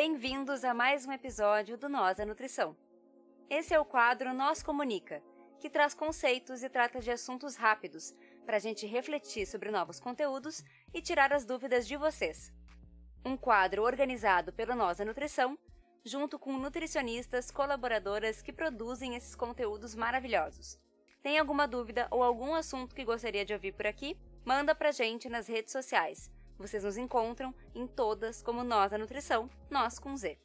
Bem-vindos a mais um episódio do Nós da Nutrição. Esse é o quadro Nós Comunica, que traz conceitos e trata de assuntos rápidos para a gente refletir sobre novos conteúdos e tirar as dúvidas de vocês. Um quadro organizado pelo Nós da Nutrição, junto com nutricionistas colaboradoras que produzem esses conteúdos maravilhosos. Tem alguma dúvida ou algum assunto que gostaria de ouvir por aqui? Manda pra gente nas redes sociais. Vocês nos encontram em todas como Nós da Nutrição, nós com Z.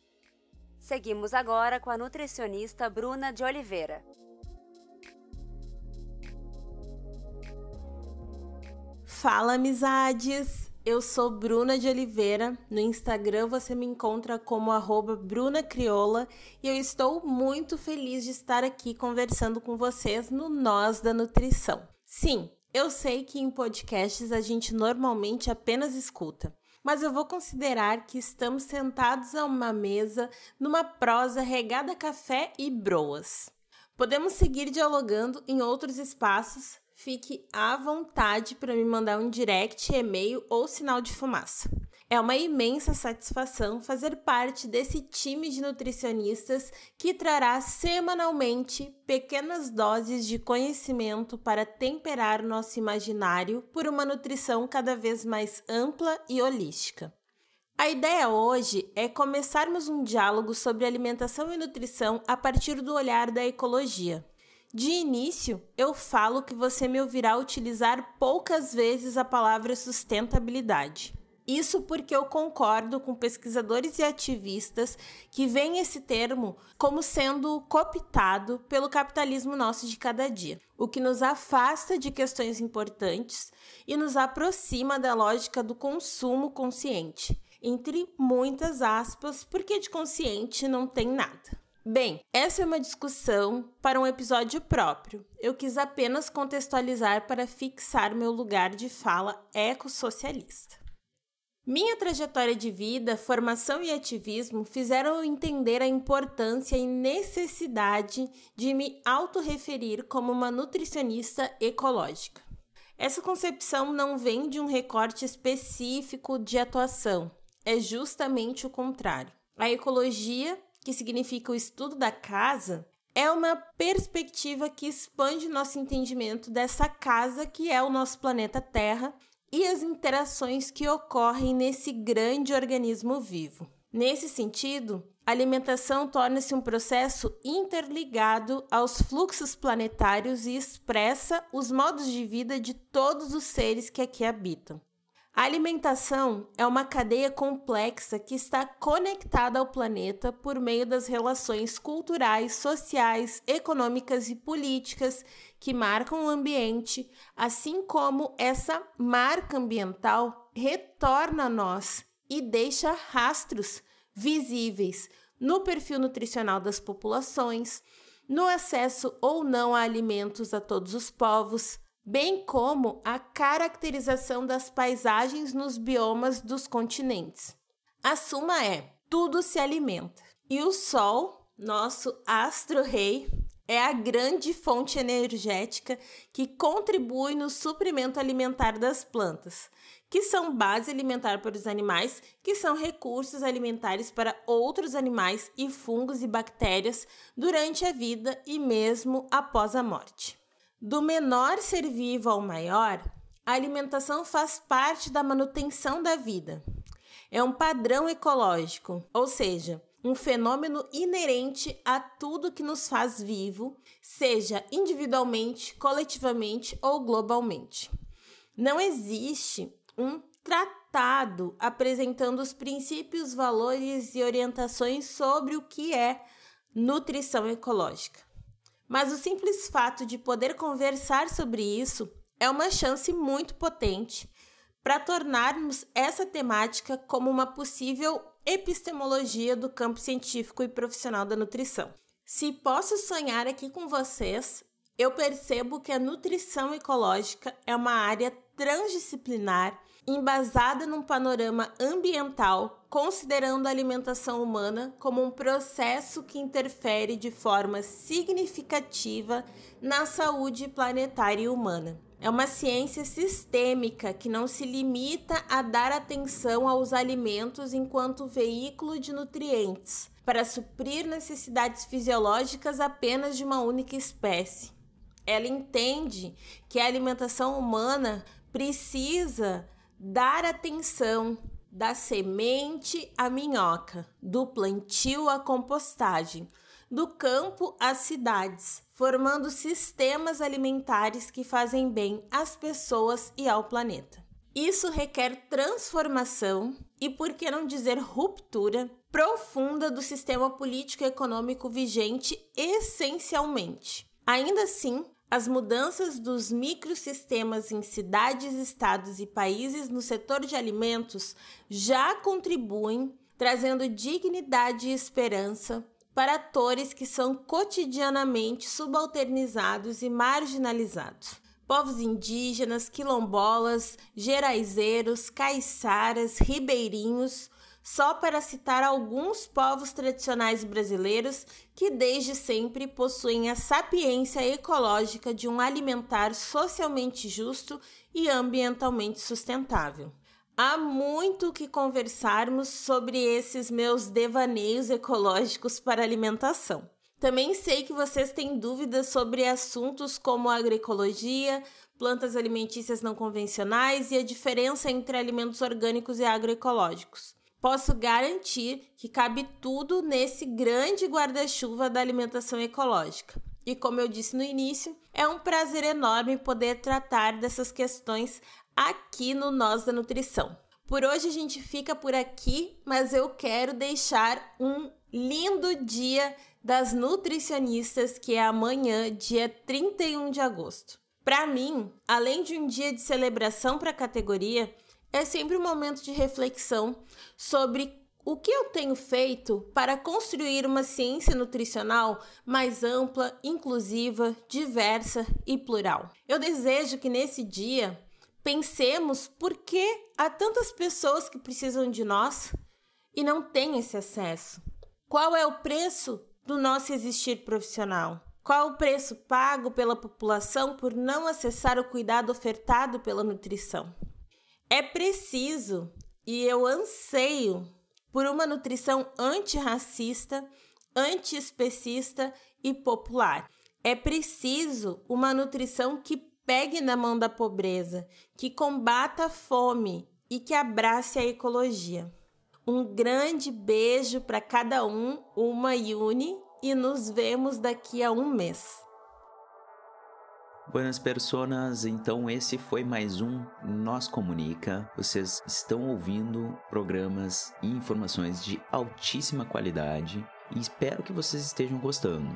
Seguimos agora com a nutricionista Bruna de Oliveira. Fala, amizades! Eu sou Bruna de Oliveira. No Instagram você me encontra como arroba Bruna Crioula e eu estou muito feliz de estar aqui conversando com vocês no Nós da Nutrição. Sim, eu sei que em podcasts a gente normalmente apenas escuta, mas eu vou considerar que estamos sentados a uma mesa numa prosa regada a café e broas. Podemos seguir dialogando em outros espaços Fique à vontade para me mandar um direct, e-mail ou sinal de fumaça. É uma imensa satisfação fazer parte desse time de nutricionistas que trará semanalmente pequenas doses de conhecimento para temperar nosso imaginário por uma nutrição cada vez mais ampla e holística. A ideia hoje é começarmos um diálogo sobre alimentação e nutrição a partir do olhar da ecologia. De início, eu falo que você me ouvirá utilizar poucas vezes a palavra sustentabilidade. Isso porque eu concordo com pesquisadores e ativistas que veem esse termo como sendo cooptado pelo capitalismo nosso de cada dia, o que nos afasta de questões importantes e nos aproxima da lógica do consumo consciente, entre muitas aspas, porque de consciente não tem nada. Bem, essa é uma discussão para um episódio próprio. Eu quis apenas contextualizar para fixar meu lugar de fala ecossocialista. Minha trajetória de vida, formação e ativismo fizeram entender a importância e necessidade de me autorreferir como uma nutricionista ecológica. Essa concepção não vem de um recorte específico de atuação, é justamente o contrário. A ecologia que significa o estudo da casa, é uma perspectiva que expande nosso entendimento dessa casa que é o nosso planeta Terra e as interações que ocorrem nesse grande organismo vivo. Nesse sentido, a alimentação torna-se um processo interligado aos fluxos planetários e expressa os modos de vida de todos os seres que aqui habitam. A alimentação é uma cadeia complexa que está conectada ao planeta por meio das relações culturais, sociais, econômicas e políticas que marcam o ambiente, assim como essa marca ambiental retorna a nós e deixa rastros visíveis no perfil nutricional das populações, no acesso ou não a alimentos a todos os povos, bem como a caracterização das paisagens nos biomas dos continentes. A suma é: tudo se alimenta. E o Sol, nosso astro-rei, é a grande fonte energética que contribui no suprimento alimentar das plantas, que são base alimentar para os animais, que são recursos alimentares para outros animais e fungos e bactérias durante a vida e mesmo após a morte. Do menor ser vivo ao maior, a alimentação faz parte da manutenção da vida. É um padrão ecológico, ou seja, um fenômeno inerente a tudo que nos faz vivo, seja individualmente, coletivamente ou globalmente. Não existe um tratado apresentando os princípios, valores e orientações sobre o que é nutrição ecológica. Mas o simples fato de poder conversar sobre isso é uma chance muito potente para tornarmos essa temática como uma possível epistemologia do campo científico e profissional da nutrição. Se posso sonhar aqui com vocês, eu percebo que a nutrição ecológica é uma área transdisciplinar embasada num panorama ambiental, considerando a alimentação humana como um processo que interfere de forma significativa na saúde planetária e humana. é uma ciência sistêmica que não se limita a dar atenção aos alimentos enquanto veículo de nutrientes, para suprir necessidades fisiológicas apenas de uma única espécie. Ela entende que a alimentação humana precisa dar atenção da semente à minhoca, do plantio à compostagem, do campo às cidades, formando sistemas alimentares que fazem bem às pessoas e ao planeta. Isso requer transformação e, por que não dizer ruptura, profunda do sistema político e econômico vigente essencialmente. Ainda assim, as mudanças dos microsistemas em cidades, estados e países no setor de alimentos já contribuem, trazendo dignidade e esperança para atores que são cotidianamente subalternizados e marginalizados. Povos indígenas, quilombolas, geraizeiros, caiçaras, ribeirinhos, só para citar alguns povos tradicionais brasileiros que desde sempre possuem a sapiência ecológica de um alimentar socialmente justo e ambientalmente sustentável. Há muito que conversarmos sobre esses meus devaneios ecológicos para alimentação. Também sei que vocês têm dúvidas sobre assuntos como agroecologia, plantas alimentícias não convencionais e a diferença entre alimentos orgânicos e agroecológicos posso garantir que cabe tudo nesse grande guarda-chuva da alimentação ecológica. E como eu disse no início, é um prazer enorme poder tratar dessas questões aqui no Nós da Nutrição. Por hoje a gente fica por aqui, mas eu quero deixar um lindo dia das nutricionistas, que é amanhã, dia 31 de agosto. Para mim, além de um dia de celebração para a categoria, é sempre um momento de reflexão sobre o que eu tenho feito para construir uma ciência nutricional mais ampla, inclusiva, diversa e plural. Eu desejo que nesse dia pensemos por que há tantas pessoas que precisam de nós e não têm esse acesso. Qual é o preço do nosso existir profissional? Qual o preço pago pela população por não acessar o cuidado ofertado pela nutrição? É preciso e eu anseio por uma nutrição antirracista, antiespecista e popular. É preciso uma nutrição que pegue na mão da pobreza, que combata a fome e que abrace a ecologia. Um grande beijo para cada um, uma Yuni, e nos vemos daqui a um mês. Buenas personas, então esse foi mais um Nós Comunica. Vocês estão ouvindo programas e informações de altíssima qualidade e espero que vocês estejam gostando.